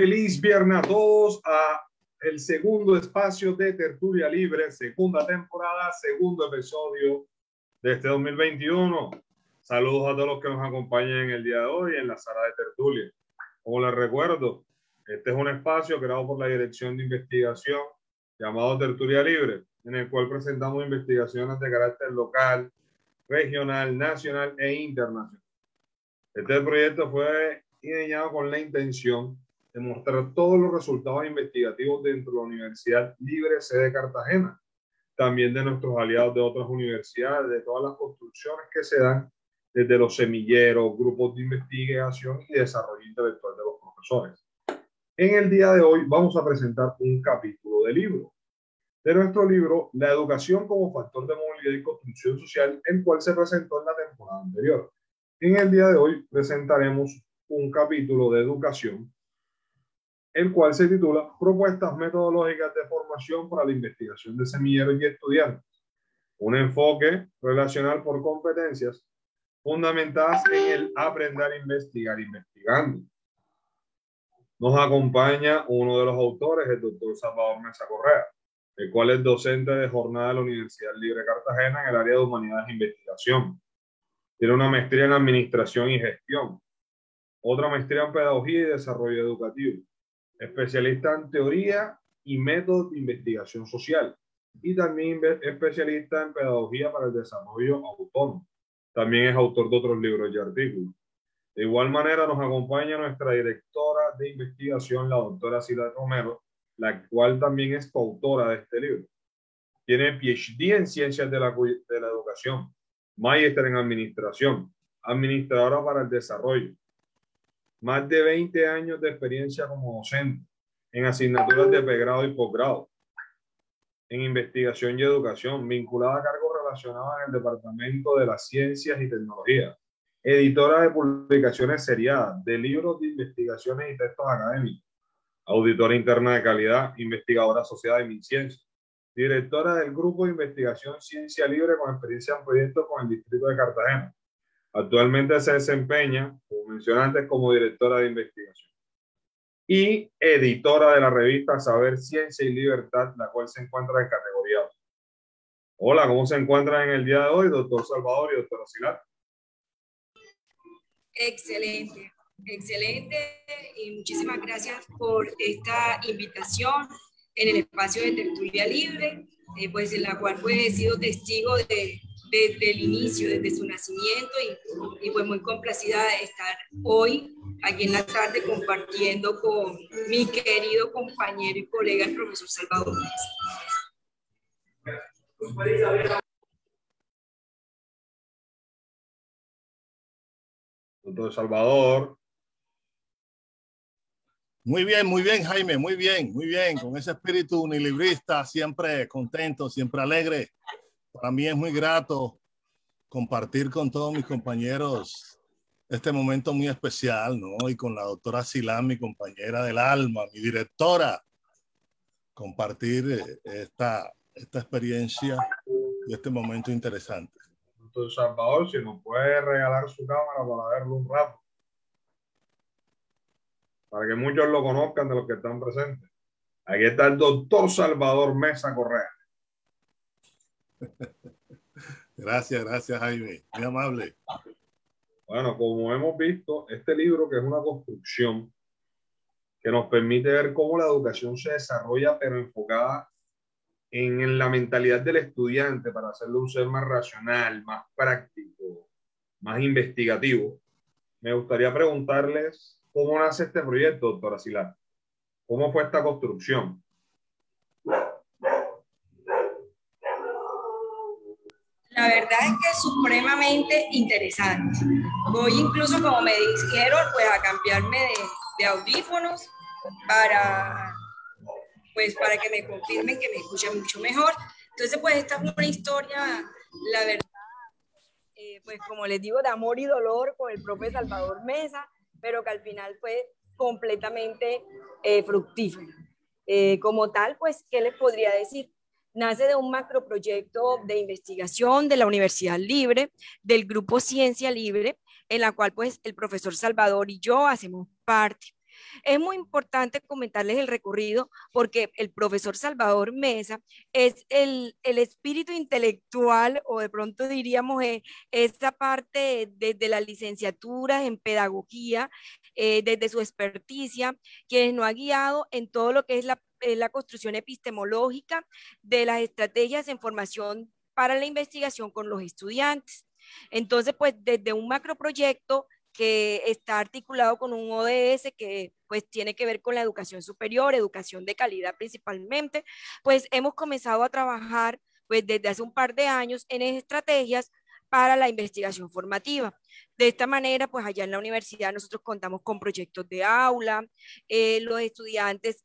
Feliz viernes a todos a el segundo espacio de Tertulia Libre, segunda temporada, segundo episodio de este 2021. Saludos a todos los que nos acompañan en el día de hoy en la sala de Tertulia. Como les recuerdo, este es un espacio creado por la Dirección de Investigación llamado Tertulia Libre, en el cual presentamos investigaciones de carácter local, regional, nacional e internacional. Este proyecto fue diseñado con la intención de mostrar todos los resultados investigativos dentro de la Universidad Libre Sede Cartagena, también de nuestros aliados de otras universidades, de todas las construcciones que se dan desde los semilleros, grupos de investigación y desarrollo intelectual de los profesores. En el día de hoy vamos a presentar un capítulo de libro, de nuestro libro La educación como factor de movilidad y construcción social, el cual se presentó en la temporada anterior. En el día de hoy presentaremos un capítulo de educación el cual se titula Propuestas metodológicas de formación para la investigación de semilleros y estudiantes. Un enfoque relacional por competencias fundamentadas en el aprender a investigar investigando. Nos acompaña uno de los autores, el doctor Salvador Mesa Correa, el cual es docente de jornada de la Universidad Libre Cartagena en el área de Humanidades e Investigación. Tiene una maestría en Administración y Gestión, otra maestría en Pedagogía y Desarrollo Educativo, especialista en teoría y métodos de investigación social y también especialista en pedagogía para el desarrollo autónomo. También es autor de otros libros y artículos. De igual manera nos acompaña nuestra directora de investigación, la doctora Sila Romero, la cual también es coautora de este libro. Tiene PhD en Ciencias de la, de la Educación, Maestra en Administración, Administradora para el Desarrollo, más de 20 años de experiencia como docente en asignaturas de pregrado y posgrado, en investigación y educación, vinculada a cargos relacionados en el Departamento de las Ciencias y Tecnología, editora de publicaciones seriadas, de libros de investigaciones y textos académicos, auditora interna de calidad, investigadora asociada de MinCiencia, directora del Grupo de Investigación Ciencia Libre con experiencia en proyectos con el Distrito de Cartagena. Actualmente se desempeña, como mencioné antes, como directora de investigación y editora de la revista Saber, Ciencia y Libertad, la cual se encuentra en categoría Hola, ¿cómo se encuentra en el día de hoy, doctor Salvador y doctor Silar? Excelente, excelente y muchísimas gracias por esta invitación en el espacio de tertulia libre, eh, pues en la cual pues he sido testigo de desde el inicio, desde su nacimiento y, y, pues muy complacida de estar hoy aquí en la tarde compartiendo con mi querido compañero y colega el profesor Salvador Doctor Salvador. Muy bien, muy bien, Jaime, muy bien, muy bien, con ese espíritu unilibrista, siempre contento, siempre alegre para mí es muy grato compartir con todos mis compañeros este momento muy especial, ¿no? Y con la doctora Silán, mi compañera del alma, mi directora, compartir eh, esta, esta experiencia y este momento interesante. Doctor Salvador, si nos puede regalar su cámara para verlo un rato. Para que muchos lo conozcan de los que están presentes. Aquí está el doctor Salvador Mesa Correa. Gracias, gracias Jaime, muy amable. Bueno, como hemos visto, este libro que es una construcción que nos permite ver cómo la educación se desarrolla, pero enfocada en, la mentalidad del estudiante para hacerlo un ser más racional, más práctico, más investigativo. Me gustaría preguntarles cómo nace este proyecto, doctora Silar. ¿Cómo fue esta construcción? La verdad es que es supremamente interesante. Voy incluso, como me dijeron, pues a cambiarme de, audífonos para, pues para que me confirmen que me escuchan mucho mejor. Entonces, pues esta es una historia, la verdad, eh, pues como les digo, de amor y dolor con el propio Salvador Mesa, pero que al final fue completamente eh, fructífera. Eh, como tal, pues, ¿qué les podría decir? Nace de un macroproyecto de investigación de la Universidad Libre, del grupo Ciencia Libre, en la cual pues el profesor Salvador y yo hacemos parte. Es muy importante comentarles el recorrido porque el profesor Salvador Mesa es el, el espíritu intelectual o de pronto diríamos eh, esa parte desde las licenciaturas en pedagogía, eh, desde su experticia, quien nos ha guiado en todo lo que es la, eh, la construcción epistemológica de las estrategias en formación para la investigación con los estudiantes. Entonces, pues desde un macroproyecto que está articulado con un ODS que pues tiene que ver con la educación superior, educación de calidad principalmente, pues hemos comenzado a trabajar pues desde hace un par de años en estrategias para la investigación formativa. De esta manera, pues allá en la universidad nosotros contamos con proyectos de aula, eh, los estudiantes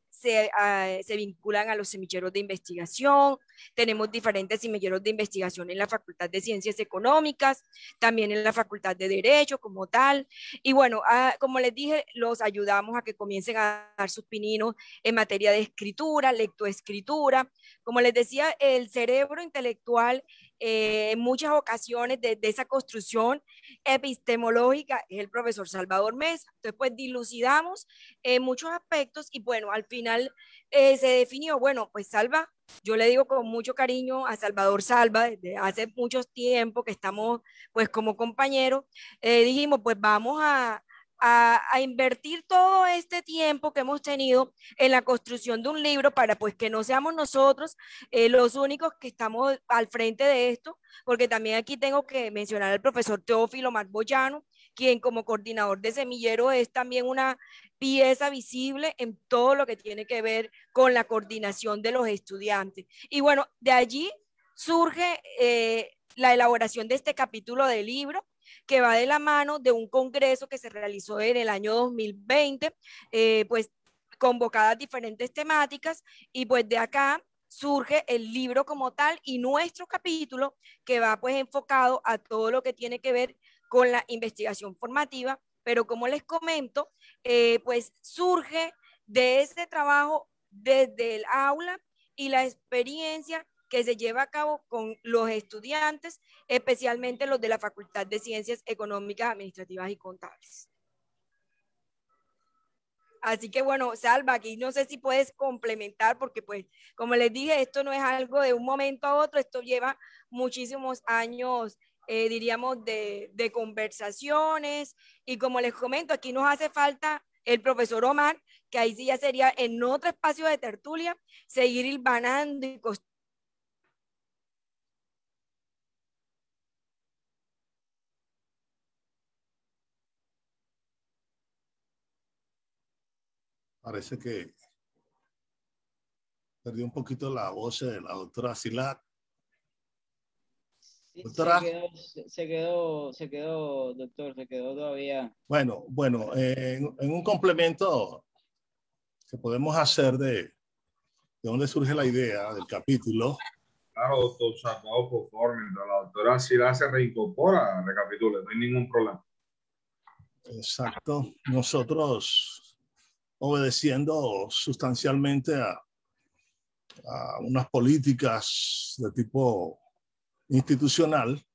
Ah, se, vinculan a los semilleros de investigación. Tenemos diferentes semilleros de investigación en la Facultad de Ciencias Económicas, también en la Facultad de Derecho como tal. Y bueno, ah, como les dije, los ayudamos a que comiencen a dar sus pininos en materia de escritura, lectoescritura. Como les decía, el cerebro intelectual eh, en muchas ocasiones de, esa construcción epistemológica es el profesor Salvador Mesa. Entonces, pues dilucidamos en muchos aspectos y bueno, al final eh, se definió, bueno, pues Salva, yo le digo con mucho cariño a Salvador Salva, desde hace mucho tiempo que estamos pues como compañeros, eh, dijimos, pues vamos a, a, invertir todo este tiempo que hemos tenido en la construcción de un libro para pues que no seamos nosotros eh, los únicos que estamos al frente de esto, porque también aquí tengo que mencionar al profesor Teófilo Marboyano, quien como coordinador de semillero es también una pieza visible en todo lo que tiene que ver con la coordinación de los estudiantes. Y bueno, de allí surge eh, la elaboración de este capítulo del libro, que va de la mano de un congreso que se realizó en el año 2020, eh, pues convocadas diferentes temáticas y pues de acá surge el libro como tal y nuestro capítulo que va pues enfocado a todo lo que tiene que ver con la investigación formativa, pero como les comento, eh, pues surge de ese trabajo desde el aula y la experiencia que se lleva a cabo con los estudiantes, especialmente los de la Facultad de Ciencias Económicas, Administrativas y Contables. Así que bueno, Salva, aquí no sé si puedes complementar, porque pues, como les dije, esto no es algo de un momento a otro, esto lleva muchísimos años, eh, diríamos, de, conversaciones. Y como les comento, aquí nos hace falta el profesor Omar, que ahí sí ya sería en otro espacio de tertulia, seguir hilvanando y Parece que perdió un poquito la voz de la doctora Silat. doctora. Se quedó, se quedó, doctor, se quedó todavía. Bueno, bueno, en, un complemento que podemos hacer de, de dónde surge la idea del capítulo. Claro, doctor Salvador, por favor, mientras la doctora Silat se reincorpora, recapitule, no hay ningún problema. Exacto. Nosotros obedeciendo sustancialmente a, unas políticas de tipo institucional.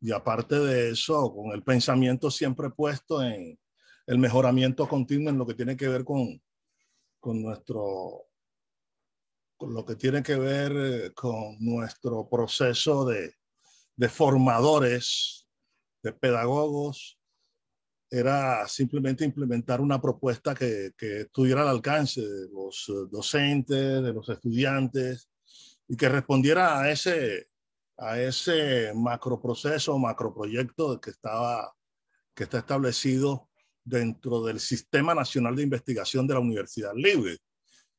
Y aparte de eso, con el pensamiento siempre puesto en el mejoramiento continuo en lo que tiene que ver con, con nuestro con lo que tiene que ver eh, con nuestro proceso de, de formadores, de pedagogos, era simplemente implementar una propuesta que, que estuviera al alcance de los eh, docentes, de los estudiantes y que respondiera a ese, a ese macroproceso, macroproyecto que, estaba, que está establecido dentro del Sistema Nacional de Investigación de la Universidad Libre.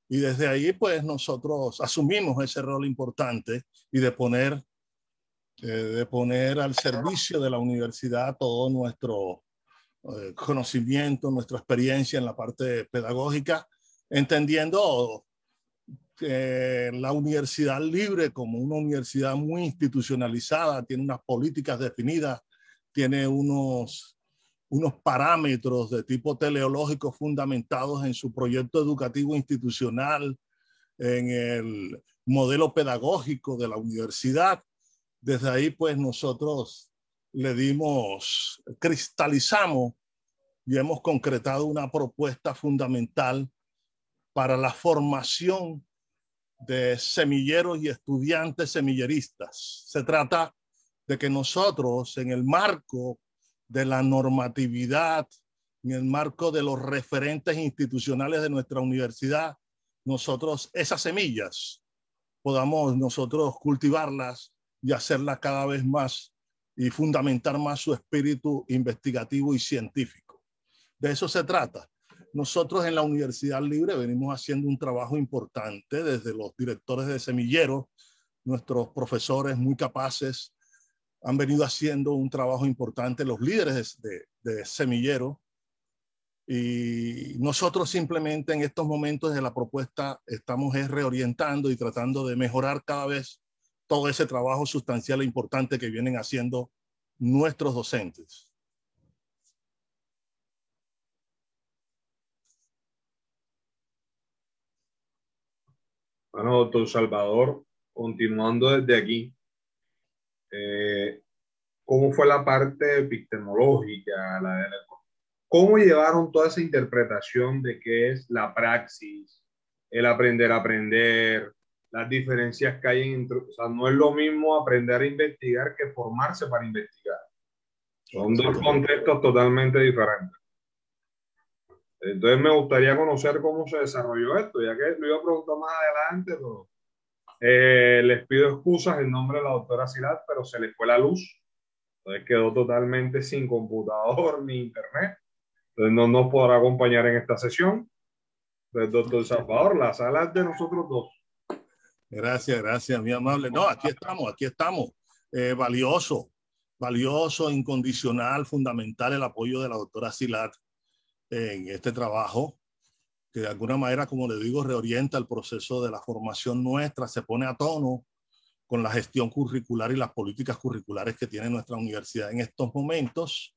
Y desde ahí, pues nosotros asumimos ese rol importante y de poner, eh, de poner al servicio de la universidad todo nuestro eh, conocimiento, nuestra experiencia en la parte pedagógica, entendiendo que la universidad libre como una universidad muy institucionalizada, tiene unas políticas definidas, tiene unos, unos parámetros de tipo teleológico fundamentados en su proyecto educativo institucional, en el modelo pedagógico de la universidad. Desde ahí, pues nosotros le dimos, cristalizamos y hemos concretado una propuesta fundamental para la formación de semilleros y estudiantes semilleristas. Se trata de que nosotros, en el marco de la normatividad, en el marco de los referentes institucionales de nuestra universidad, nosotros esas semillas podamos nosotros cultivarlas y hacerlas cada vez más y fundamentar más su espíritu investigativo y científico. De eso se trata. Nosotros en la Universidad Libre venimos haciendo un trabajo importante desde los directores de semilleros, nuestros profesores muy capaces han venido haciendo un trabajo importante, los líderes de, de semilleros, y nosotros simplemente en estos momentos de la propuesta estamos reorientando y tratando de mejorar cada vez todo ese trabajo sustancial e importante que vienen haciendo nuestros docentes. Bueno, doctor Salvador, continuando desde aquí, eh, ¿cómo fue la parte epistemológica, la de cómo llevaron toda esa interpretación de qué es la praxis, el aprender a aprender, las diferencias que hay entre, o sea, no es lo mismo aprender a investigar que formarse para investigar. Son dos contextos totalmente diferentes. Entonces me gustaría conocer cómo se desarrolló esto, ya que lo iba a preguntar más adelante, pero eh, les pido excusas en nombre de la doctora Silat, pero se le fue la luz. Entonces quedó totalmente sin computador ni internet. Entonces no nos podrá acompañar en esta sesión. Entonces, doctor Salvador, la sala es de nosotros dos. Gracias, gracias, mi amable. No, aquí estamos, aquí estamos. Eh, valioso, valioso, incondicional, fundamental el apoyo de la doctora Silat en este trabajo, que de alguna manera, como le digo, reorienta el proceso de la formación nuestra, se pone a tono con la gestión curricular y las políticas curriculares que tiene nuestra universidad en estos momentos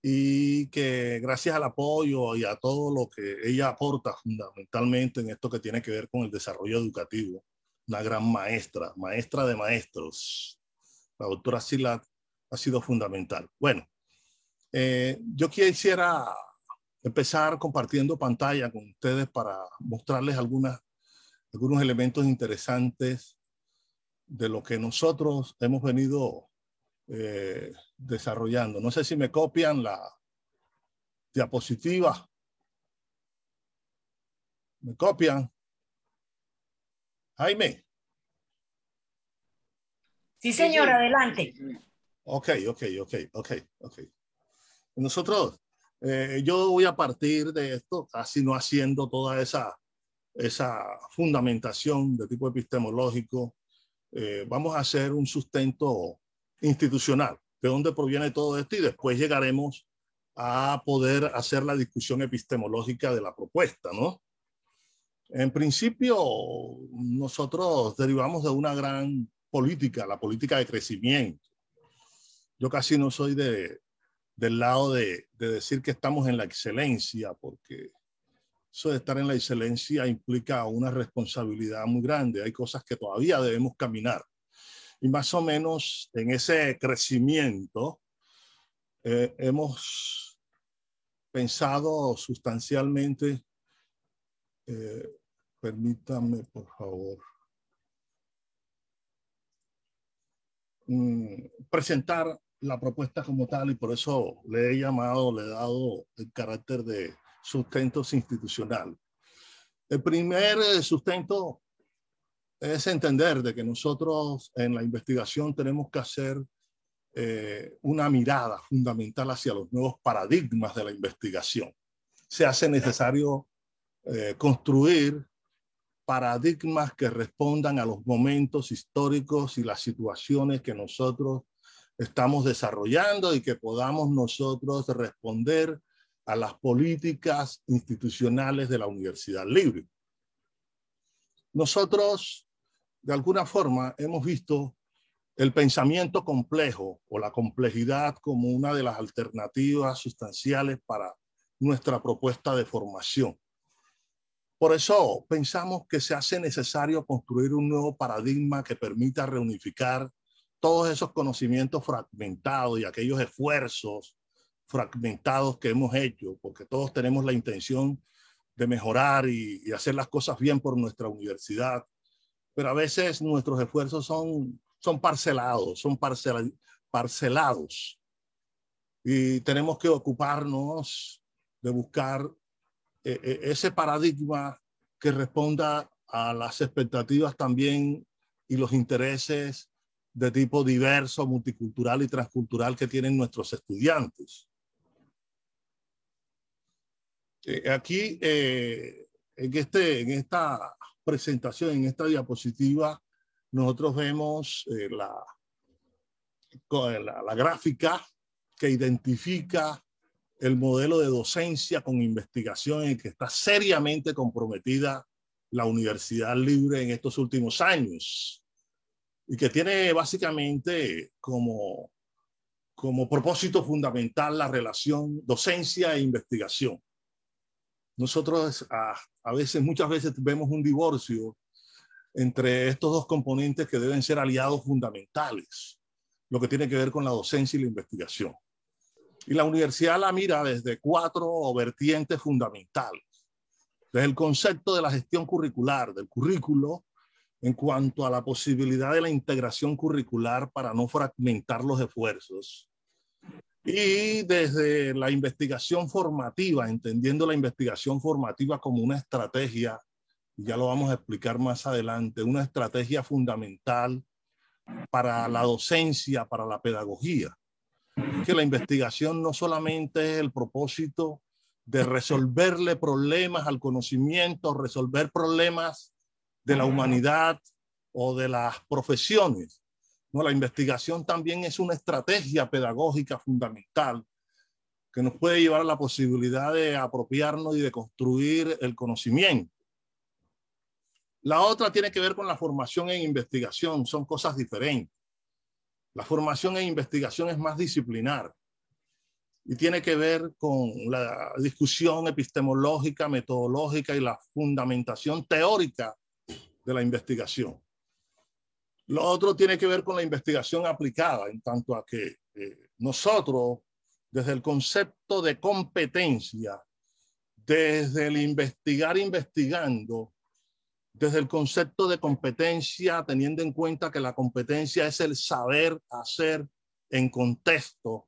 y que gracias al apoyo y a todo lo que ella aporta fundamentalmente en esto que tiene que ver con el desarrollo educativo, una gran maestra, maestra de maestros. La doctora Silat ha sido fundamental. Bueno, eh, yo quisiera empezar compartiendo pantalla con ustedes para mostrarles algunas, algunos elementos interesantes de lo que nosotros hemos venido eh, desarrollando. No sé si me copian la diapositiva. ¿Me copian? Jaime. Sí, señor, adelante. Ok, ok, ok, ok, ok. Nosotros, eh, yo voy a partir de esto, casi no haciendo toda esa, esa fundamentación de tipo epistemológico. Eh, vamos a hacer un sustento institucional, de dónde proviene todo esto y después llegaremos a poder hacer la discusión epistemológica de la propuesta, ¿no? En principio, nosotros derivamos de una gran política, la política de crecimiento. Yo casi no soy de, del lado de, de decir que estamos en la excelencia, porque eso de estar en la excelencia implica una responsabilidad muy grande. Hay cosas que todavía debemos caminar. Y más o menos en ese crecimiento eh, hemos pensado sustancialmente eh, Permítame, por favor. Mm, presentar la propuesta como tal y por eso le he llamado, le he dado el carácter de sustento institucional. El primer eh, sustento es entender de que nosotros en la investigación tenemos que hacer eh, una mirada fundamental hacia los nuevos paradigmas de la investigación. Se hace necesario eh, construir paradigmas que respondan a los momentos históricos y las situaciones que nosotros estamos desarrollando y que podamos nosotros responder a las políticas institucionales de la Universidad Libre. Nosotros, de alguna forma, hemos visto el pensamiento complejo o la complejidad como una de las alternativas sustanciales para nuestra propuesta de formación. Por eso pensamos que se hace necesario construir un nuevo paradigma que permita reunificar todos esos conocimientos fragmentados y aquellos esfuerzos fragmentados que hemos hecho, porque todos tenemos la intención de mejorar y, hacer las cosas bien por nuestra universidad, pero a veces nuestros esfuerzos son, son parcelados, son parcelados. Y tenemos que ocuparnos de buscar eh, eh, ese paradigma que responda a las expectativas también y los intereses de tipo diverso, multicultural y transcultural que tienen nuestros estudiantes. Eh, aquí, en, este, en esta presentación, en esta diapositiva, nosotros vemos la, la gráfica que identifica el modelo de docencia con investigación en que está seriamente comprometida la Universidad Libre en estos últimos años y que tiene básicamente como, como propósito fundamental la relación docencia e investigación. Nosotros a, a veces, muchas veces vemos un divorcio entre estos dos componentes que deben ser aliados fundamentales, lo que tiene que ver con la docencia y la investigación. Y la universidad la mira desde cuatro vertientes fundamentales. Desde el concepto de la gestión curricular, del currículo, en cuanto a la posibilidad de la integración curricular para no fragmentar los esfuerzos. Y desde la investigación formativa, entendiendo la investigación formativa como una estrategia, ya lo vamos a explicar más adelante, una estrategia fundamental para la docencia, para la pedagogía que la investigación no solamente es el propósito de resolverle problemas al conocimiento, resolver problemas de la humanidad o de las profesiones. No, la investigación también es una estrategia pedagógica fundamental que nos puede llevar a la posibilidad de apropiarnos y de construir el conocimiento. La otra tiene que ver con la formación en investigación, son cosas diferentes. La formación e investigación es más disciplinar y tiene que ver con la discusión epistemológica, metodológica y la fundamentación teórica de la investigación. Lo otro tiene que ver con la investigación aplicada, en tanto a que eh, nosotros, desde el concepto de competencia, desde el investigar investigando, desde el concepto de competencia, teniendo en cuenta que la competencia es el saber hacer en contexto.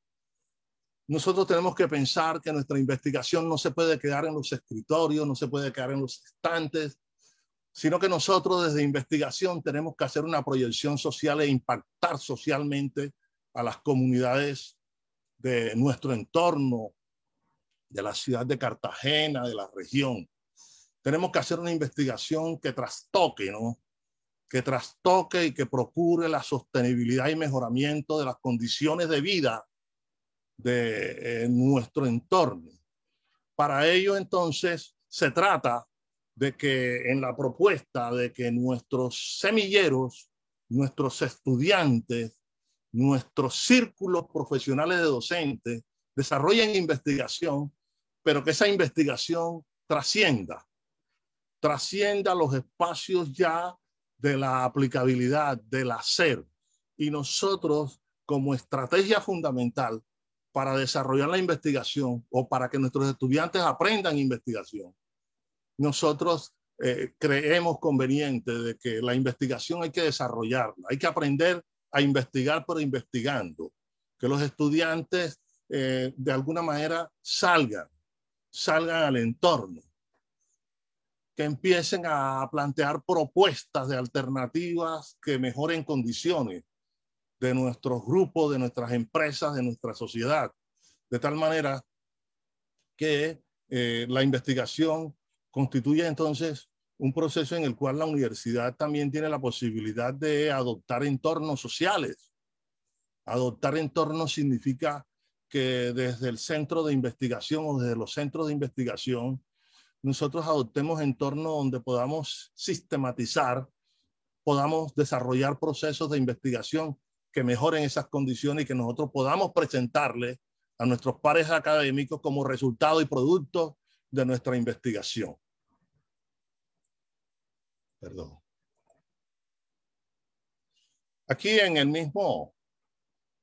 Nosotros tenemos que pensar que nuestra investigación no se puede quedar en los escritorios, no se puede quedar en los estantes, sino que nosotros desde investigación tenemos que hacer una proyección social e impactar socialmente a las comunidades de nuestro entorno, de la ciudad de Cartagena, de la región tenemos que hacer una investigación que trastoque, ¿no? Que trastoque y que procure la sostenibilidad y mejoramiento de las condiciones de vida de eh, nuestro entorno. Para ello, entonces, se trata de que en la propuesta de que nuestros semilleros, nuestros estudiantes, nuestros círculos profesionales de docentes desarrollen investigación, pero que esa investigación trascienda trascienda los espacios ya de la aplicabilidad, del hacer. Y nosotros, como estrategia fundamental para desarrollar la investigación o para que nuestros estudiantes aprendan investigación, nosotros eh, creemos conveniente de que la investigación hay que desarrollarla, hay que aprender a investigar pero investigando, que los estudiantes eh, de alguna manera salgan, salgan al entorno, que empiecen a plantear propuestas de alternativas que mejoren condiciones de nuestros grupos, de nuestras empresas, de nuestra sociedad, de tal manera que eh, la investigación constituye entonces un proceso en el cual la universidad también tiene la posibilidad de adoptar entornos sociales. Adoptar entornos significa que desde el centro de investigación o desde los centros de investigación nosotros adoptemos entornos donde podamos sistematizar, podamos desarrollar procesos de investigación que mejoren esas condiciones y que nosotros podamos presentarle a nuestros pares académicos como resultado y producto de nuestra investigación. Perdón. Aquí en el mismo,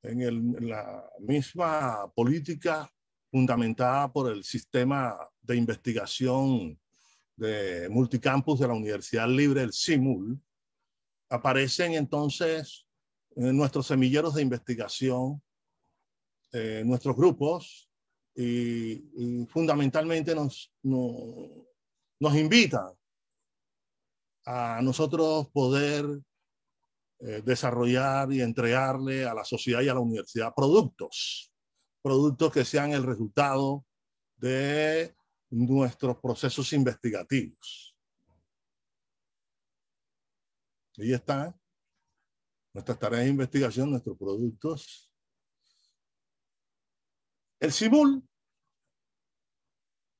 en, el, en la misma política fundamentada por el sistema de investigación de multicampus de la Universidad Libre, el CIMUL, aparecen entonces nuestros semilleros de investigación, eh, nuestros grupos, y, fundamentalmente nos, nos invitan a nosotros poder eh, desarrollar y entregarle a la sociedad y a la universidad productos, productos que sean el resultado de nuestros procesos investigativos. Ahí están nuestras tareas de investigación, nuestros productos. El CIMUL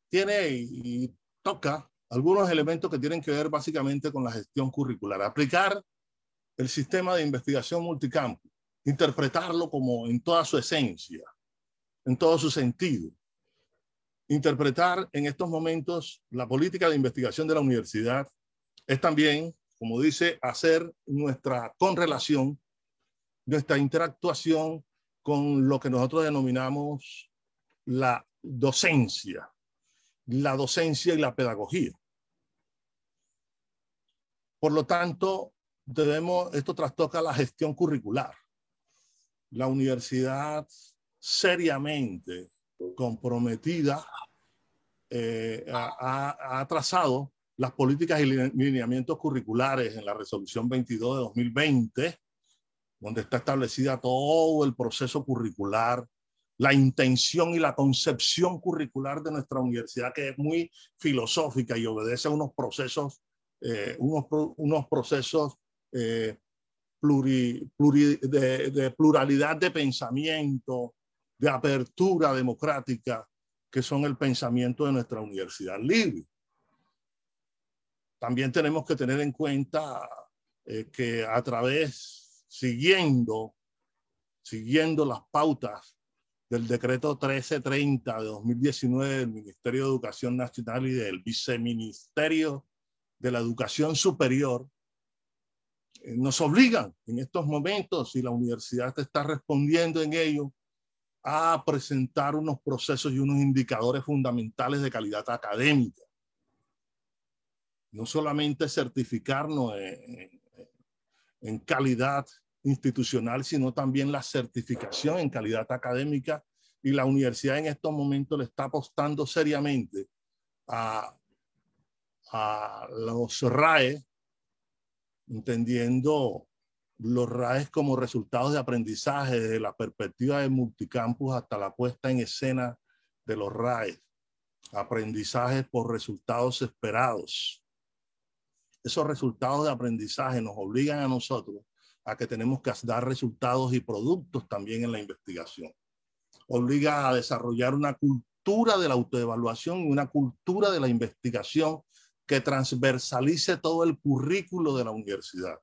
tiene y toca algunos elementos que tienen que ver básicamente con la gestión curricular. Aplicar el sistema de investigación multicampo, interpretarlo como en toda su esencia, en todo su sentido. Interpretar en estos momentos la política de investigación de la universidad es también, como dice, hacer nuestra conrelación, nuestra interactuación con lo que nosotros denominamos la docencia, la docencia y la pedagogía. Por lo tanto, debemos, esto trastoca la gestión curricular. La universidad seriamente comprometida eh, ha, trazado las políticas y lineamientos curriculares en la resolución 22 de 2020, donde está establecida todo el proceso curricular, la intención y la concepción curricular de nuestra universidad, que es muy filosófica y obedece a unos procesos, eh, unos procesos eh, de, pluralidad de pensamiento, de apertura democrática, que son el pensamiento de nuestra universidad libre. También tenemos que tener en cuenta eh, que a través, siguiendo, siguiendo las pautas del decreto 1330 de 2019 del Ministerio de Educación Nacional y del Viceministerio de la Educación Superior, eh, nos obligan en estos momentos, y la universidad está respondiendo en ello, a presentar unos procesos y unos indicadores fundamentales de calidad académica. No solamente certificarnos en, calidad institucional, sino también la certificación en calidad académica. Y la universidad en estos momentos le está apostando seriamente a, a los RAE, entendiendo los RAES como resultados de aprendizaje desde la perspectiva de multicampus hasta la puesta en escena de los RAES, aprendizajes por resultados esperados. Esos resultados de aprendizaje nos obligan a nosotros a que tenemos que dar resultados y productos también en la investigación. Obliga a desarrollar una cultura de la autoevaluación y una cultura de la investigación que transversalice todo el currículo de la universidad,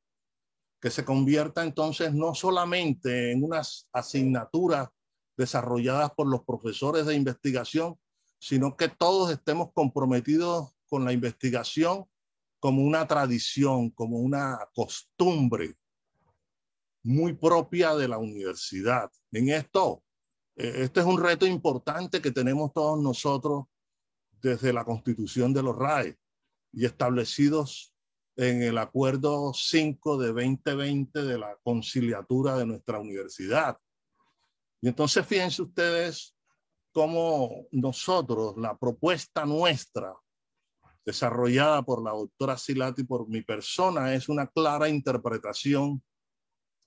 que se convierta entonces no solamente en unas asignaturas desarrolladas por los profesores de investigación, sino que todos estemos comprometidos con la investigación como una tradición, como una costumbre muy propia de la universidad. En esto, eh, este es un reto importante que tenemos todos nosotros desde la constitución de los RAE y establecidos en el acuerdo 5 de 2020 de la conciliatura de nuestra universidad. Y entonces fíjense ustedes cómo nosotros, la propuesta nuestra, desarrollada por la doctora Silati por mi persona, es una clara interpretación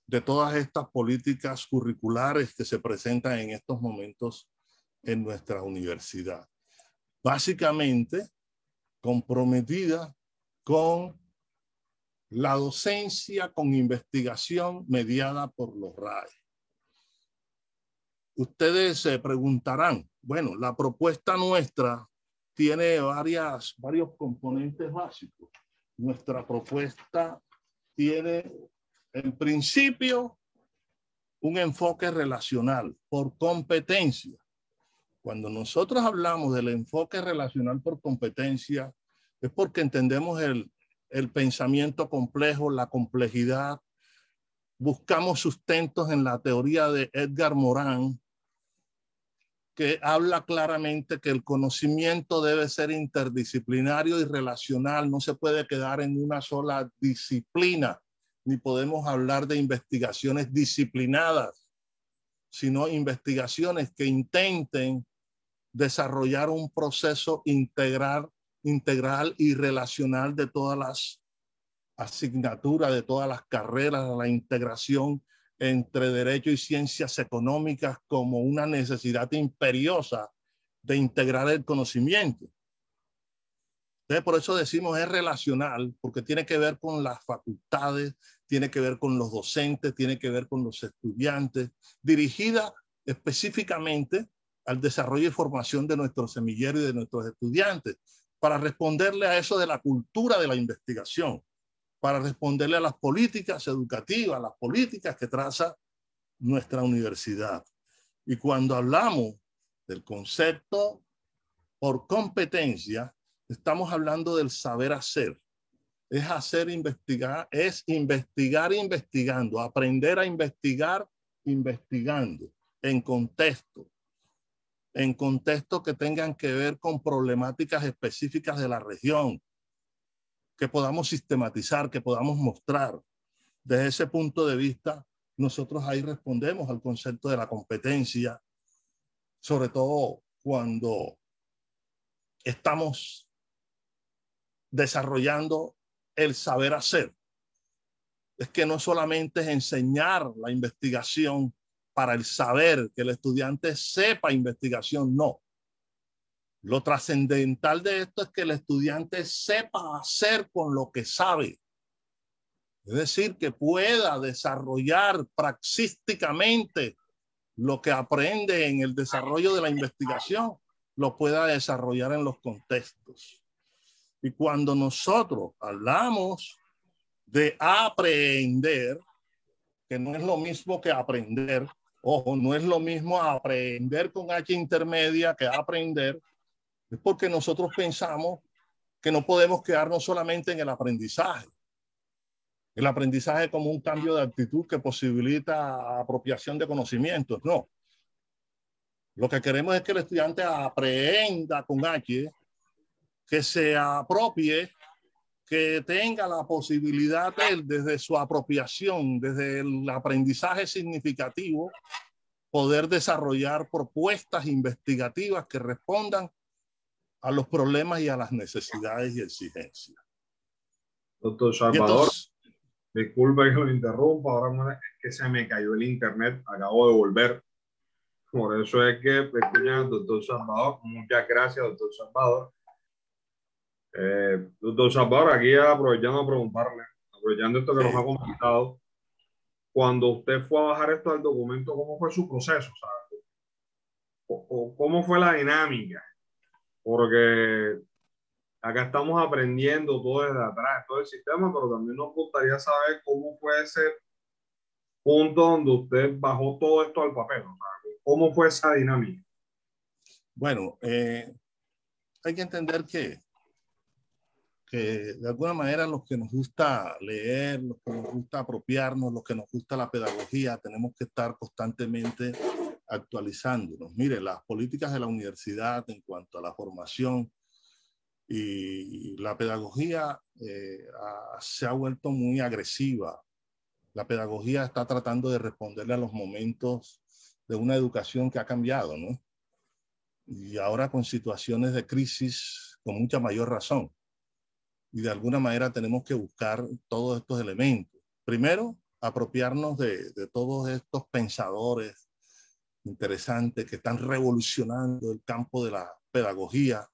de todas estas políticas curriculares que se presentan en estos momentos en nuestra universidad. Básicamente, comprometida con la docencia con investigación mediada por los RAE. Ustedes se preguntarán, bueno, la propuesta nuestra tiene varias, varios componentes básicos. Nuestra propuesta tiene, en principio, un enfoque relacional por competencia. Cuando nosotros hablamos del enfoque relacional por competencia, es porque entendemos el, el pensamiento complejo, la complejidad. Buscamos sustentos en la teoría de Edgar Morin, que habla claramente que el conocimiento debe ser interdisciplinario y relacional, no se puede quedar en una sola disciplina, ni podemos hablar de investigaciones disciplinadas, sino investigaciones que intenten desarrollar un proceso integral, integral y relacional de todas las asignaturas, de todas las carreras, la integración entre derecho y ciencias económicas como una necesidad imperiosa de integrar el conocimiento. Entonces, por eso decimos es relacional, porque tiene que ver con las facultades, tiene que ver con los docentes, tiene que ver con los estudiantes, dirigida específicamente al desarrollo y formación de nuestro semillero y de nuestros estudiantes, para responderle a eso de la cultura de la investigación para responderle a las políticas educativas, las políticas que traza nuestra universidad. Y cuando hablamos del concepto por competencia, estamos hablando del saber hacer. Es hacer investigar, es investigar investigando, aprender a investigar investigando en contexto, en contexto que tengan que ver con problemáticas específicas de la región, que podamos sistematizar, que podamos mostrar. Desde ese punto de vista, nosotros ahí respondemos al concepto de la competencia, sobre todo cuando estamos desarrollando el saber hacer. Es que no solamente es enseñar la investigación para el saber, que el estudiante sepa investigación, no. Lo trascendental de esto es que el estudiante sepa hacer con lo que sabe. Es decir, que pueda desarrollar praxísticamente lo que aprende en el desarrollo de la investigación, lo pueda desarrollar en los contextos. Y cuando nosotros hablamos de aprender, que no es lo mismo que aprender, ojo, no es lo mismo aprender con H intermedia que aprender, es porque nosotros pensamos que no podemos quedarnos solamente en el aprendizaje. El aprendizaje como un cambio de actitud que posibilita apropiación de conocimientos. No. Lo que queremos es que el estudiante aprenda con H, que se apropie, que tenga la posibilidad desde su apropiación, desde el aprendizaje significativo, poder desarrollar propuestas investigativas que respondan a los problemas y a las necesidades y exigencias. Doctor Salvador, disculpe que lo interrumpa, ahora es que se me cayó el internet, acabo de volver. Por eso es que escuchan doctor Salvador. Muchas gracias, doctor Salvador. Eh, doctor aquí aprovechando a preguntarle, aprovechando esto que nos ha comentado, cuando usted fue a bajar esto al documento, ¿cómo fue su proceso? ¿Cómo fue la dinámica? porque acá estamos aprendiendo todo desde atrás, todo el sistema, pero también nos gustaría saber cómo fue ese punto donde usted bajó todo esto al papel, cómo fue esa dinámica. Bueno, eh, hay que entender que, que de alguna manera los que nos gusta leer, los que nos gusta apropiarnos, los que nos gusta la pedagogía, tenemos que estar constantemente actualizándonos. Mire, las políticas de la universidad en cuanto a la formación y la pedagogía eh, se ha vuelto muy agresiva. La pedagogía está tratando de responderle a los momentos de una educación que ha cambiado, ¿no? Y ahora con situaciones de crisis con mucha mayor razón. Y de alguna manera tenemos que buscar todos estos elementos. Primero, apropiarnos de, de todos estos pensadores interesantes que están revolucionando el campo de la pedagogía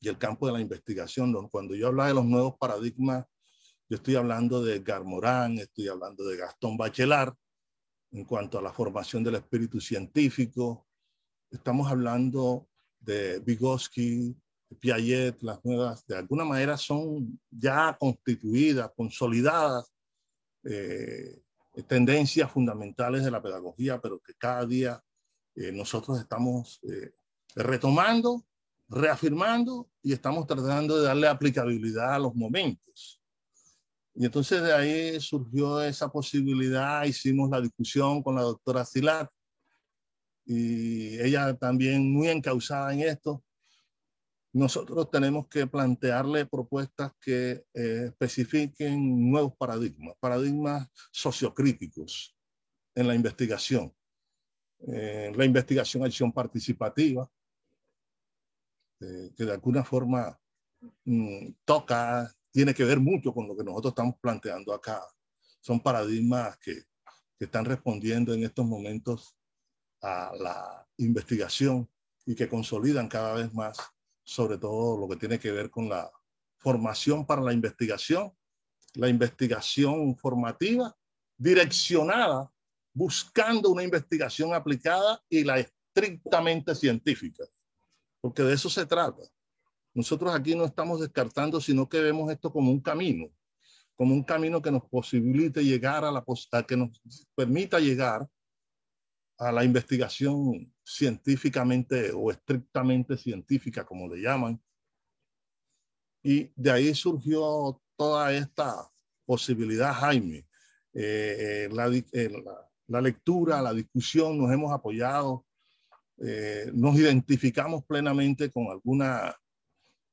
y el campo de la investigación. Cuando yo hablo de los nuevos paradigmas, yo estoy hablando de Garmorán, estoy hablando de Gastón Bachelard en cuanto a la formación del espíritu científico. Estamos hablando de Vygotsky, Piaget, las nuevas, de alguna manera son ya constituidas, consolidadas eh, tendencias fundamentales de la pedagogía, pero que cada día eh, nosotros estamos eh, retomando, reafirmando y estamos tratando de darle aplicabilidad a los momentos. Y entonces de ahí surgió esa posibilidad, hicimos la discusión con la doctora Silat y ella también muy encausada en esto, nosotros tenemos que plantearle propuestas que eh, especifiquen nuevos paradigmas, paradigmas sociocríticos en la investigación. Eh, la investigación acción participativa, eh, que de alguna forma mm, toca, tiene que ver mucho con lo que nosotros estamos planteando acá. Son paradigmas que, que están respondiendo en estos momentos a la investigación y que consolidan cada vez más sobre todo lo que tiene que ver con la formación para la investigación, la investigación formativa direccionada buscando una investigación aplicada y la estrictamente científica, porque de eso se trata. Nosotros aquí no estamos descartando, sino que vemos esto como un camino, como un camino que nos posibilite llegar a la que nos permita llegar a la investigación científicamente o estrictamente científica, como le llaman. Y de ahí surgió toda esta posibilidad, Jaime. Eh, eh, eh, la, la, lectura, la discusión, nos hemos apoyado, nos identificamos plenamente con alguna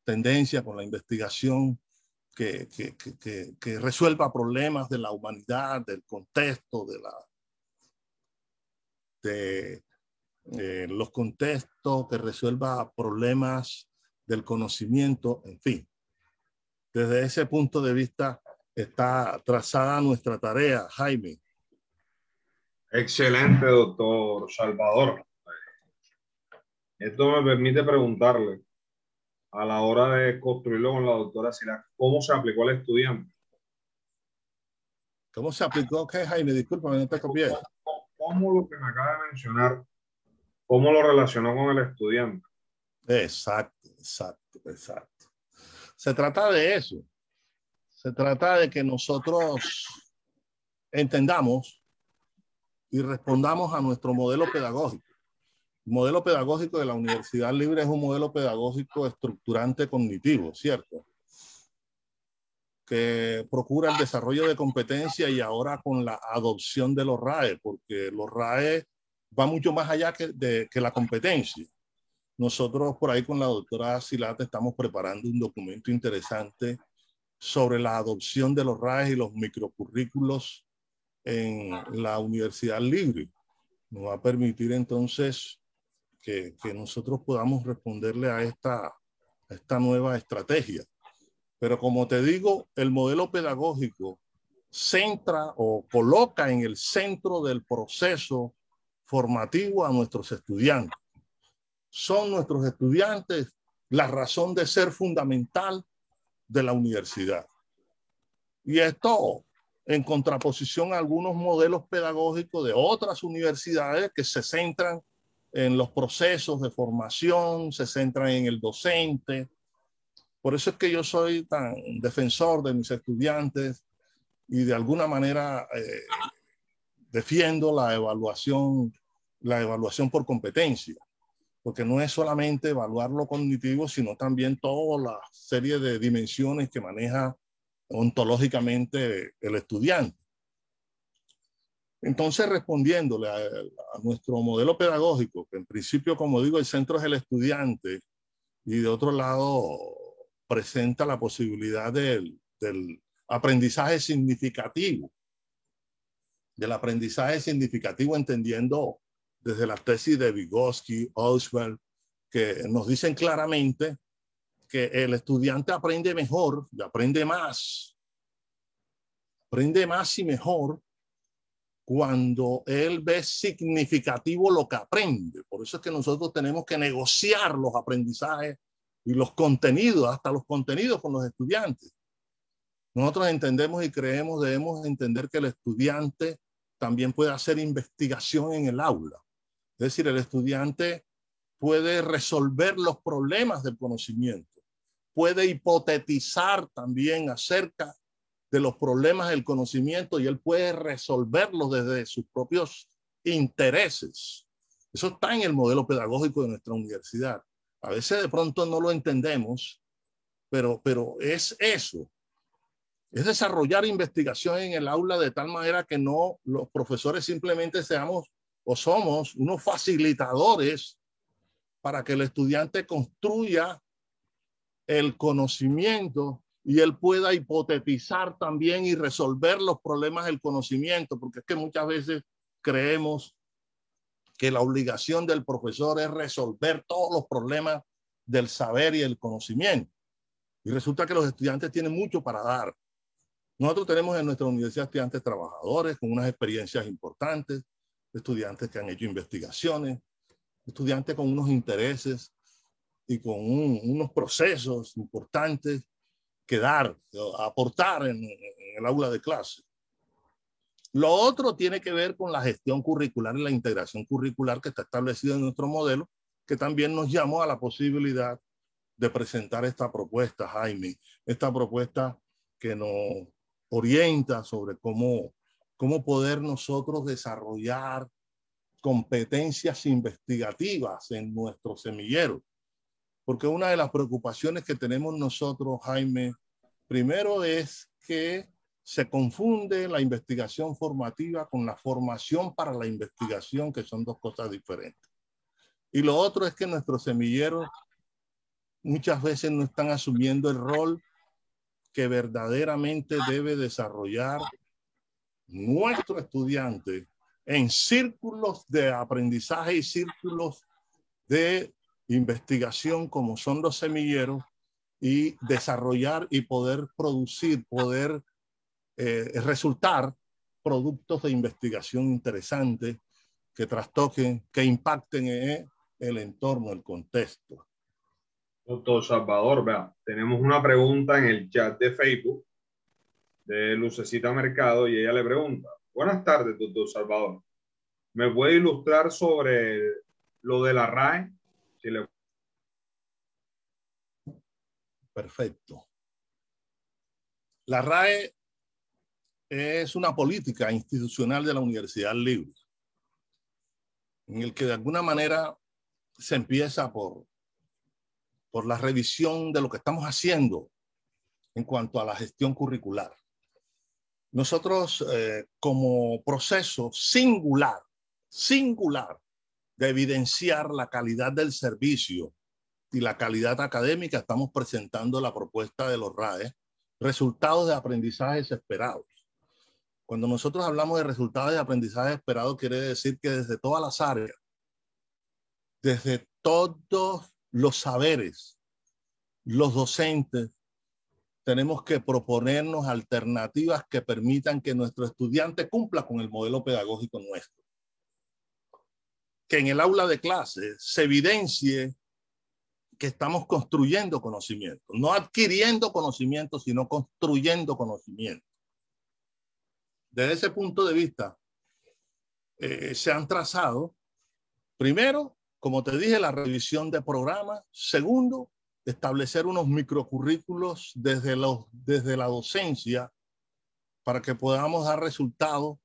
tendencia, con la investigación que, que, que, que resuelva problemas de la humanidad, del contexto, de la de eh, los contextos, que resuelva problemas del conocimiento, en fin. Desde ese punto de vista está trazada nuestra tarea, Jaime. Excelente, doctor Salvador. Esto me permite preguntarle, a la hora de construirlo con la doctora Sila, ¿cómo se aplicó al estudiante? ¿Cómo se aplicó qué, Jaime? Disculpa, no te copié cómo lo que me acaba de mencionar, cómo lo relacionó con el estudiante. Exacto, exacto, exacto. Se trata de eso. Se trata de que nosotros entendamos y respondamos a nuestro modelo pedagógico. El modelo pedagógico de la Universidad Libre es un modelo pedagógico estructurante cognitivo, ¿cierto? Que procura el desarrollo de competencia y ahora con la adopción de los RAE, porque los RAE va mucho más allá que, de, que la competencia. Nosotros por ahí con la doctora Silata estamos preparando un documento interesante sobre la adopción de los RAE y los microcurrículos en la Universidad Libre. Nos va a permitir entonces que, que nosotros podamos responderle a esta, a esta nueva estrategia. Pero como te digo, el modelo pedagógico centra o coloca en el centro del proceso formativo a nuestros estudiantes. Son nuestros estudiantes la razón de ser fundamental de la universidad. Y esto en contraposición a algunos modelos pedagógicos de otras universidades que se centran en los procesos de formación, se centran en el docente, por eso es que yo soy tan defensor de mis estudiantes y de alguna manera eh, defiendo la evaluación, la evaluación por competencia, porque no es solamente evaluar lo cognitivo, sino también toda la serie de dimensiones que maneja ontológicamente el estudiante. Entonces, respondiéndole a, a, nuestro modelo pedagógico, que en principio, como digo, el centro es el estudiante y de otro lado presenta la posibilidad del, aprendizaje significativo, del aprendizaje significativo entendiendo desde la tesis de Vygotsky, Oswald, que nos dicen claramente que el estudiante aprende mejor y aprende más. Aprende más y mejor cuando él ve significativo lo que aprende. Por eso es que nosotros tenemos que negociar los aprendizajes y los contenidos, hasta los contenidos con los estudiantes. Nosotros entendemos y creemos, debemos entender que el estudiante también puede hacer investigación en el aula. Es decir, el estudiante puede resolver los problemas del conocimiento, puede hipotetizar también acerca de los problemas del conocimiento y él puede resolverlos desde sus propios intereses. Eso está en el modelo pedagógico de nuestra universidad. A veces de pronto no lo entendemos, pero, pero es eso. Es desarrollar investigación en el aula de tal manera que no los profesores simplemente seamos o somos unos facilitadores para que el estudiante construya el conocimiento y él pueda hipotetizar también y resolver los problemas del conocimiento, porque es que muchas veces creemos que la obligación del profesor es resolver todos los problemas del saber y el conocimiento. Y resulta que los estudiantes tienen mucho para dar. Nosotros tenemos en nuestra universidad estudiantes trabajadores con unas experiencias importantes, estudiantes que han hecho investigaciones, estudiantes con unos intereses y con unos procesos importantes que dar, aportar en, en el aula de clase. Lo otro tiene que ver con la gestión curricular y la integración curricular que está establecida en nuestro modelo, que también nos llamó a la posibilidad de presentar esta propuesta, Jaime, esta propuesta que nos orienta sobre cómo, cómo poder nosotros desarrollar competencias investigativas en nuestro semillero. Porque una de las preocupaciones que tenemos nosotros, Jaime, primero es que se confunde la investigación formativa con la formación para la investigación, que son dos cosas diferentes. Y lo otro es que nuestros semilleros muchas veces no están asumiendo el rol que verdaderamente debe desarrollar nuestro estudiante en círculos de aprendizaje y círculos de investigación como son los semilleros y desarrollar y poder producir, poder eh, resultar productos de investigación interesantes que trastoquen, que impacten en el entorno, el contexto. Doctor Salvador, vea, tenemos una pregunta en el chat de Facebook de Lucecita Mercado y ella le pregunta, buenas tardes, doctor Salvador. ¿Me puede ilustrar sobre lo de la RAE? Si le... Perfecto. La RAE es una política institucional de la Universidad Libre, en el que de alguna manera se empieza por por la revisión de lo que estamos haciendo en cuanto a la gestión curricular. Nosotros, eh, como proceso singular, singular de evidenciar la calidad del servicio y la calidad académica, estamos presentando la propuesta de los RAE, resultados de aprendizajes esperados. Cuando nosotros hablamos de resultados de aprendizaje esperados, quiere decir que desde todas las áreas, desde todos los saberes, los docentes, tenemos que proponernos alternativas que permitan que nuestro estudiante cumpla con el modelo pedagógico nuestro. Que en el aula de clase se evidencie que estamos construyendo conocimiento, no adquiriendo conocimiento, sino construyendo conocimiento. Desde ese punto de vista, eh, se han trazado, primero, como te dije, la revisión de programas. Segundo, establecer unos microcurrículos desde, los, desde la docencia para que podamos dar resultados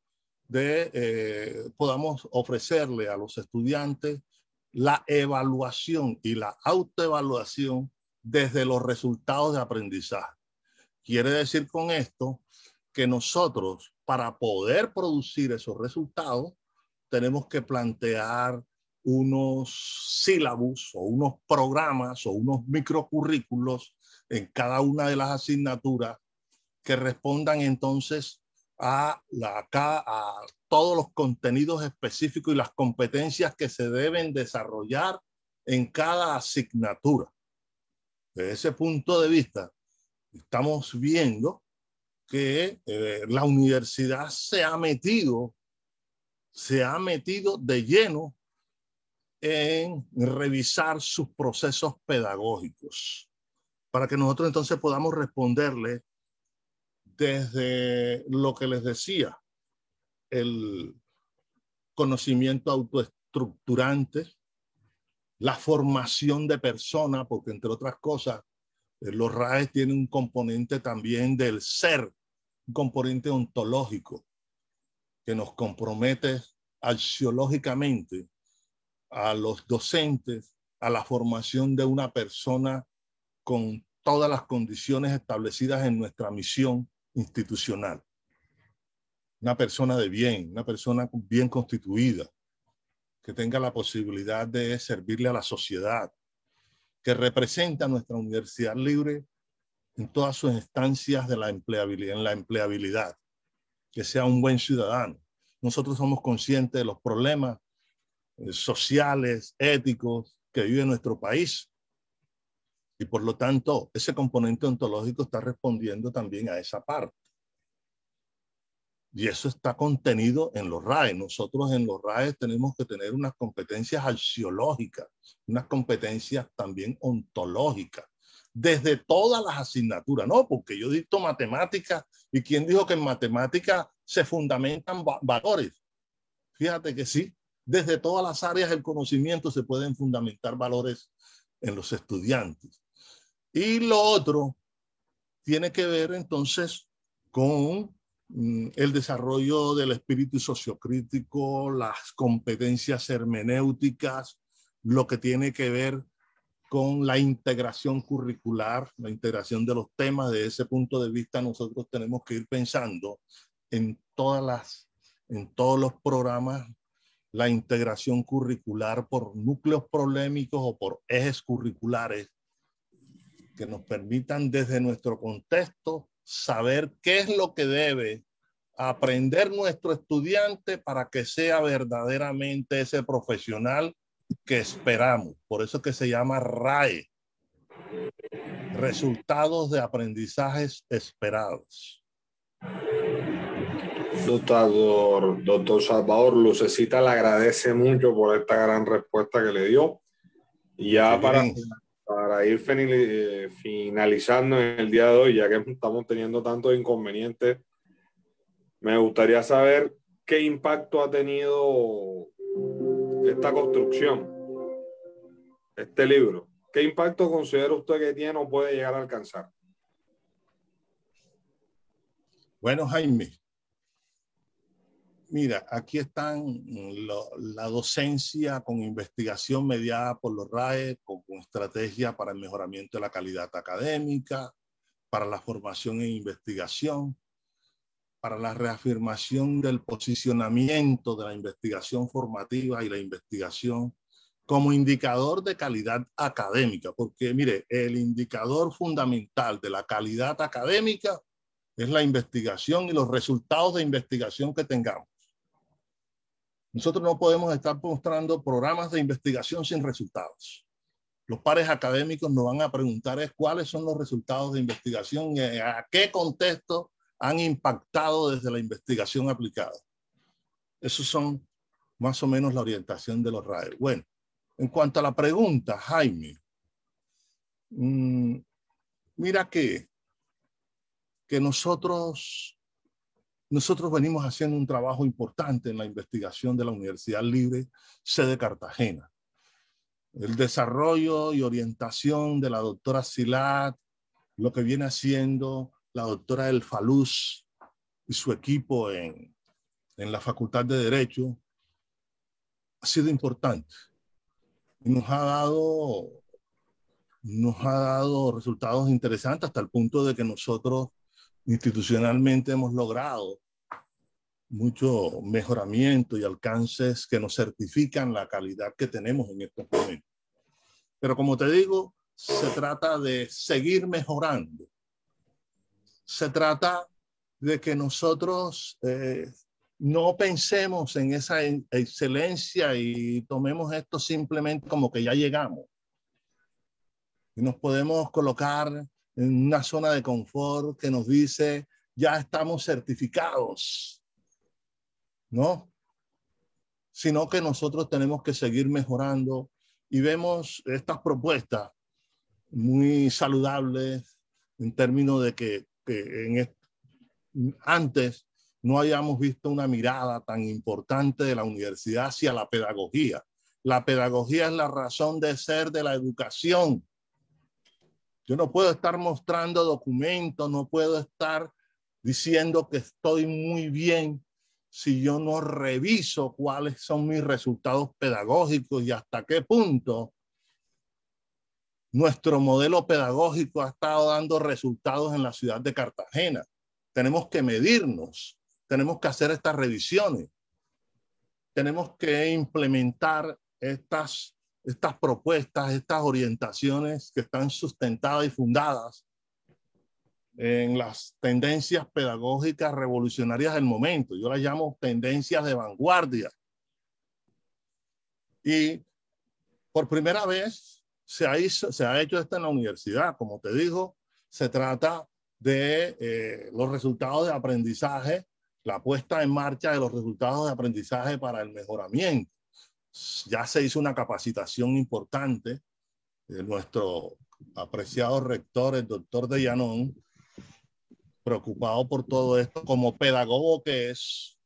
de, eh, podamos ofrecerle a los estudiantes la evaluación y la autoevaluación desde los resultados de aprendizaje. Quiere decir con esto que nosotros, para poder producir esos resultados, tenemos que plantear unos sílabus o unos programas o unos microcurrículos en cada una de las asignaturas que respondan entonces a, la, a todos los contenidos específicos y las competencias que se deben desarrollar en cada asignatura. Desde ese punto de vista, estamos viendo que eh, la universidad se ha metido, se ha metido de lleno en revisar sus procesos pedagógicos para que nosotros entonces podamos responderle desde lo que les decía, el conocimiento autoestructurante, la formación de persona, porque entre otras cosas, eh, los RAES tienen un componente también del ser, un componente ontológico que nos compromete axiológicamente a los docentes a la formación de una persona con todas las condiciones establecidas en nuestra misión institucional. Una persona de bien, una persona bien constituida, que tenga la posibilidad de servirle a la sociedad, que representa nuestra universidad libre en todas sus instancias de la empleabilidad, en la empleabilidad, que sea un buen ciudadano. Nosotros somos conscientes de los problemas eh, sociales, éticos que vive nuestro país. Y por lo tanto, ese componente ontológico está respondiendo también a esa parte. Y eso está contenido en los RAE. Nosotros en los RAE tenemos que tener unas competencias axiológicas, unas competencias también ontológicas, desde todas las asignaturas, ¿no? Porque yo dicto matemáticas y quién dijo que en matemáticas se fundamentan valores. Fíjate que sí, desde todas las áreas del conocimiento se pueden fundamentar valores en los estudiantes. Y lo otro tiene que ver entonces con Mm, el desarrollo del espíritu sociocrítico, las competencias hermenéuticas, lo que tiene que ver con la integración curricular, la integración de los temas. De ese punto de vista, nosotros tenemos que ir pensando en todas las, en todos los programas, la integración curricular por núcleos problemáticos o por ejes curriculares que nos permitan desde nuestro contexto saber qué es lo que debe aprender nuestro estudiante para que sea verdaderamente ese profesional que esperamos. Por eso que se llama RAE. Resultados de aprendizajes esperados. Doctor, doctor Salvador Lucecita le agradece mucho por esta gran respuesta que le dio. Ya para, para ir eh, finalizando en el día de hoy, ya que estamos teniendo tantos inconvenientes, me gustaría saber qué impacto ha tenido esta construcción, este libro. ¿Qué impacto considera usted que tiene o puede llegar a alcanzar? Bueno, Jaime, Mira, aquí están la docencia con investigación mediada por los RAE, con, estrategia para el mejoramiento de la calidad académica, para la formación e investigación, para la reafirmación del posicionamiento de la investigación formativa y la investigación como indicador de calidad académica, porque mire, el indicador fundamental de la calidad académica es la investigación y los resultados de investigación que tengamos. Nosotros no podemos estar mostrando programas de investigación sin resultados. Los pares académicos nos van a preguntar es cuáles son los resultados de investigación y a qué contexto han impactado desde la investigación aplicada. Esos son más o menos la orientación de los RAE. Bueno, en cuanto a la pregunta, Jaime, mm, mira que, que nosotros nosotros venimos haciendo un trabajo importante en la investigación de la Universidad Libre, sede Cartagena. El desarrollo y orientación de la doctora Silat, lo que viene haciendo la doctora El Faluz y su equipo en, en la Facultad de Derecho, ha sido importante. Y nos ha dado, nos ha dado resultados interesantes hasta el punto de que nosotros institucionalmente hemos logrado mucho mejoramiento y alcances que nos certifican la calidad que tenemos en estos momentos. Pero como te digo, se trata de seguir mejorando. Se trata de que nosotros eh, no pensemos en esa excelencia y tomemos esto simplemente como que ya llegamos. Y nos podemos colocar en una zona de confort que nos dice, ya estamos certificados, ¿no? Sino que nosotros tenemos que seguir mejorando y vemos estas propuestas muy saludables en términos de que, en, antes no hayamos visto una mirada tan importante de la universidad hacia la pedagogía. La pedagogía es la razón de ser de la educación yo no puedo estar mostrando documentos, no puedo estar diciendo que estoy muy bien si yo no reviso cuáles son mis resultados pedagógicos y hasta qué punto nuestro modelo pedagógico ha estado dando resultados en la ciudad de Cartagena. Tenemos que medirnos, tenemos que hacer estas revisiones. tenemos que implementar estas, estas propuestas, estas orientaciones que están sustentadas y fundadas en las tendencias pedagógicas revolucionarias del momento. Yo las llamo tendencias de vanguardia. Y por primera vez se ha, se ha hecho esto en la universidad. Como te digo, se trata de eh, los resultados de aprendizaje, la puesta en marcha de los resultados de aprendizaje para el mejoramiento. Ya se hizo una capacitación importante de nuestro apreciado rector, el doctor De Llanón, preocupado por todo esto, como pedagogo que es,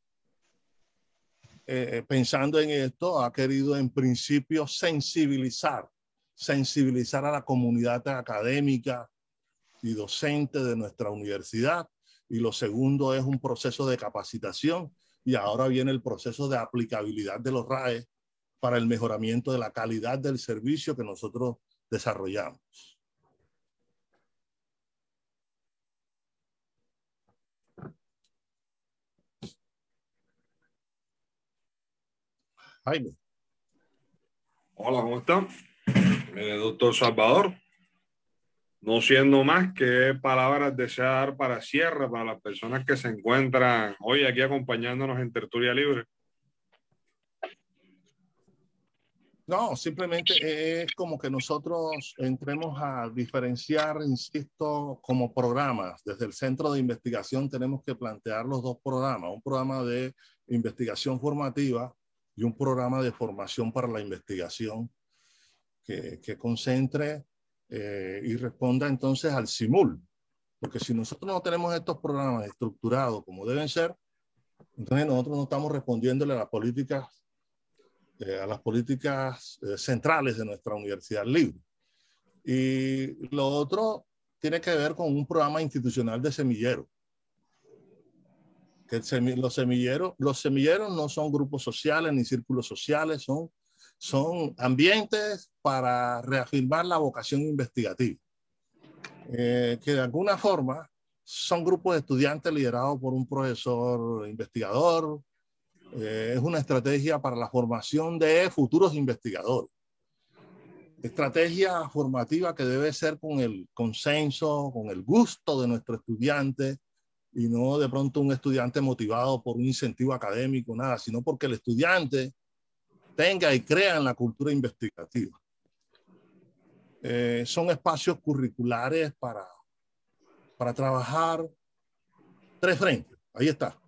eh, pensando en esto, ha querido en principio sensibilizar, sensibilizar a la comunidad académica y docente de nuestra universidad. Y lo segundo es un proceso de capacitación y ahora viene el proceso de aplicabilidad de los RAE para el mejoramiento de la calidad del servicio que nosotros desarrollamos. Jaime. Hola, ¿cómo están? El doctor Salvador. No siendo más que palabras desear para cierre para las personas que se encuentran hoy aquí acompañándonos en Tertulia Libre. No, simplemente es como que nosotros entremos a diferenciar, insisto, como programas. Desde el centro de investigación tenemos que plantear los dos programas, un programa de investigación formativa y un programa de formación para la investigación que, que concentre eh, y responda entonces al simul. Porque si nosotros no tenemos estos programas estructurados como deben ser, entonces nosotros no estamos respondiéndole a las políticas, eh, a las políticas eh, centrales de nuestra universidad libre. Y lo otro tiene que ver con un programa institucional de semillero que los semilleros, los semilleros no son grupos sociales ni círculos sociales, son, son ambientes para reafirmar la vocación investigativa, eh, que de alguna forma son grupos de estudiantes liderados por un profesor investigador, eh, es una estrategia para la formación de futuros investigadores. Estrategia formativa que debe ser con el consenso, con el gusto de nuestro estudiante, y no de pronto un estudiante motivado por un incentivo académico, nada, sino porque el estudiante tenga y crea en la cultura investigativa. Eh, son espacios curriculares para, para trabajar tres frentes. Ahí está.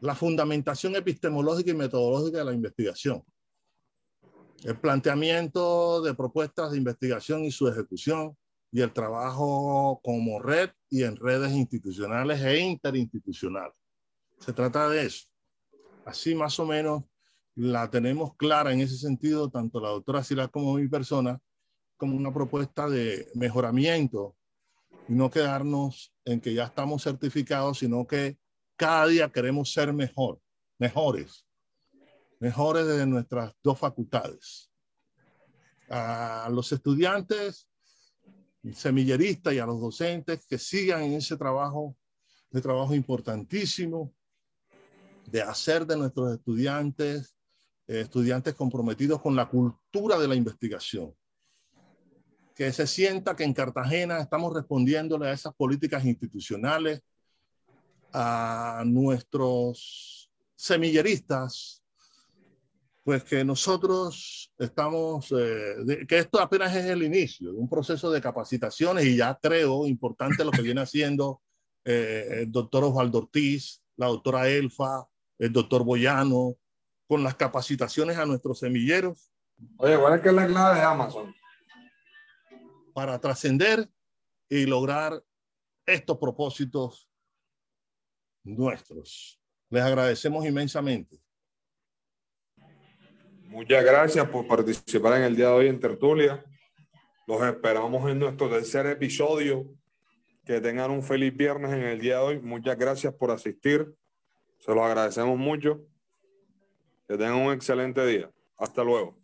La fundamentación epistemológica y metodológica de la investigación. El planteamiento de propuestas de investigación y su ejecución y el trabajo como red y en redes institucionales e interinstitucionales. Se trata de eso. Así más o menos la tenemos clara en ese sentido, tanto la doctora Sila como mi persona, como una propuesta de mejoramiento y no quedarnos en que ya estamos certificados, sino que cada día queremos ser mejor, mejores, mejores de nuestras dos facultades. A los estudiantes semillerista y a los docentes que sigan en ese trabajo, de trabajo importantísimo de hacer de nuestros estudiantes eh, estudiantes comprometidos con la cultura de la investigación. Que se sienta que en Cartagena estamos respondiéndole a esas políticas institucionales, a nuestros semilleristas, pues que nosotros estamos, eh, que esto apenas es el inicio de un proceso de capacitaciones y ya creo importante lo que viene haciendo eh, el doctor Osvaldo Ortiz, la doctora Elfa, el doctor Boyano, con las capacitaciones a nuestros semilleros. Oye, ¿cuál es que la clave de Amazon? Para trascender y lograr estos propósitos nuestros. Les agradecemos inmensamente. Muchas gracias por participar en el día de hoy en Tertulia. Los esperamos en nuestro tercer episodio. Que tengan un feliz viernes en el día de hoy. Muchas gracias por asistir. Se los agradecemos mucho. Que tengan un excelente día. Hasta luego.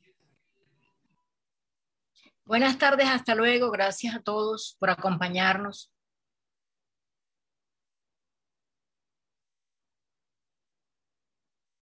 Buenas tardes, hasta luego. Gracias a todos por acompañarnos.